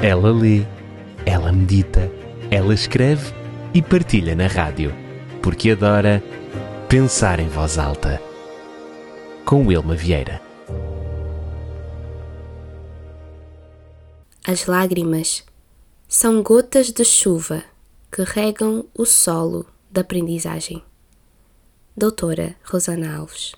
Ela lê, ela medita, ela escreve e partilha na rádio, porque adora pensar em voz alta. Com Wilma Vieira. As lágrimas são gotas de chuva que regam o solo da aprendizagem. Doutora Rosana Alves.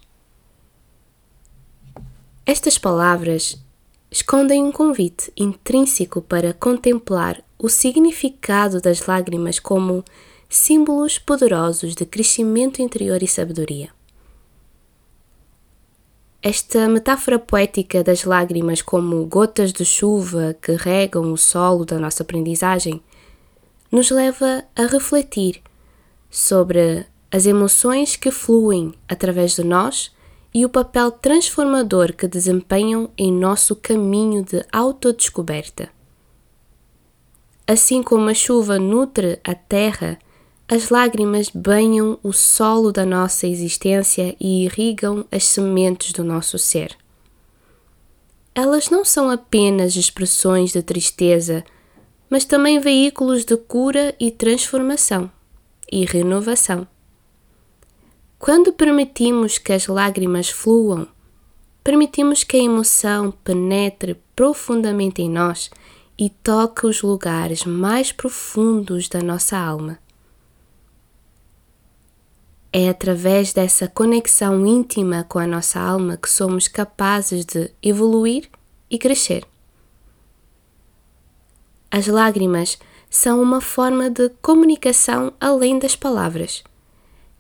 Estas palavras escondem um convite intrínseco para contemplar o significado das lágrimas como símbolos poderosos de crescimento interior e sabedoria. Esta metáfora poética das lágrimas como gotas de chuva que regam o solo da nossa aprendizagem nos leva a refletir sobre as emoções que fluem através de nós e o papel transformador que desempenham em nosso caminho de autodescoberta. Assim como a chuva nutre a terra, as lágrimas banham o solo da nossa existência e irrigam as sementes do nosso ser. Elas não são apenas expressões de tristeza, mas também veículos de cura e transformação e renovação. Quando permitimos que as lágrimas fluam, permitimos que a emoção penetre profundamente em nós e toque os lugares mais profundos da nossa alma. É através dessa conexão íntima com a nossa alma que somos capazes de evoluir e crescer. As lágrimas são uma forma de comunicação além das palavras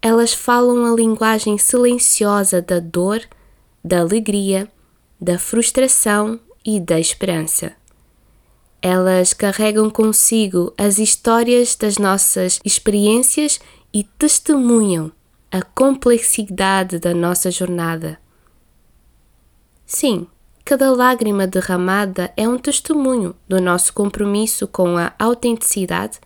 elas falam a linguagem silenciosa da dor, da alegria, da frustração e da esperança. Elas carregam consigo as histórias das nossas experiências e testemunham a complexidade da nossa jornada. Sim, cada lágrima derramada é um testemunho do nosso compromisso com a autenticidade,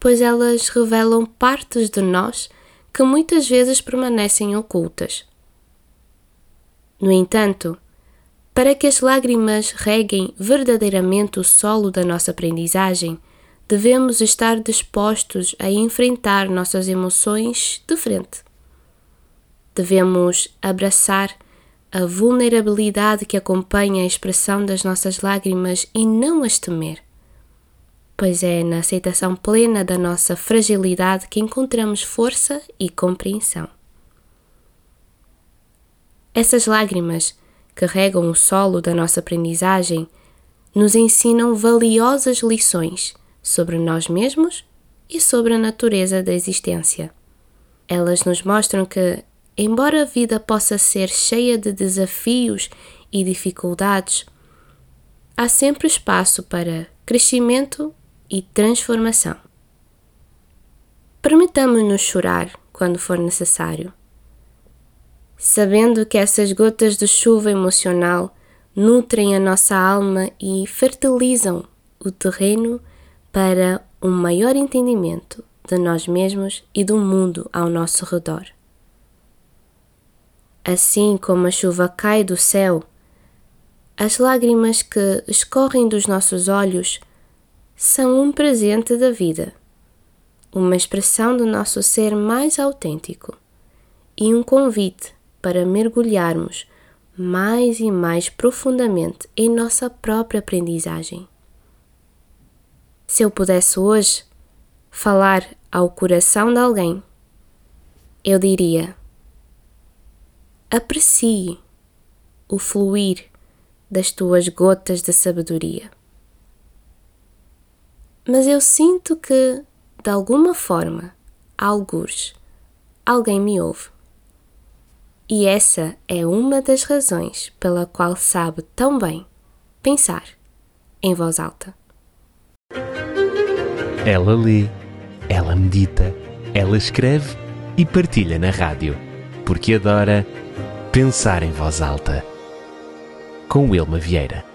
pois elas revelam partes de nós que muitas vezes permanecem ocultas. No entanto, para que as lágrimas reguem verdadeiramente o solo da nossa aprendizagem, devemos estar dispostos a enfrentar nossas emoções de frente. Devemos abraçar a vulnerabilidade que acompanha a expressão das nossas lágrimas e não as temer pois é na aceitação plena da nossa fragilidade que encontramos força e compreensão. Essas lágrimas que regam o solo da nossa aprendizagem nos ensinam valiosas lições sobre nós mesmos e sobre a natureza da existência. Elas nos mostram que, embora a vida possa ser cheia de desafios e dificuldades, há sempre espaço para crescimento e transformação. Permitamos-nos chorar quando for necessário, sabendo que essas gotas de chuva emocional nutrem a nossa alma e fertilizam o terreno para um maior entendimento de nós mesmos e do mundo ao nosso redor. Assim como a chuva cai do céu, as lágrimas que escorrem dos nossos olhos são um presente da vida, uma expressão do nosso ser mais autêntico e um convite para mergulharmos mais e mais profundamente em nossa própria aprendizagem. Se eu pudesse hoje falar ao coração de alguém, eu diria: aprecie o fluir das tuas gotas de sabedoria mas eu sinto que, de alguma forma, algures, alguém me ouve. E essa é uma das razões pela qual sabe tão bem pensar em voz alta. Ela lê, ela medita, ela escreve e partilha na rádio, porque adora pensar em voz alta. Com Wilma Vieira.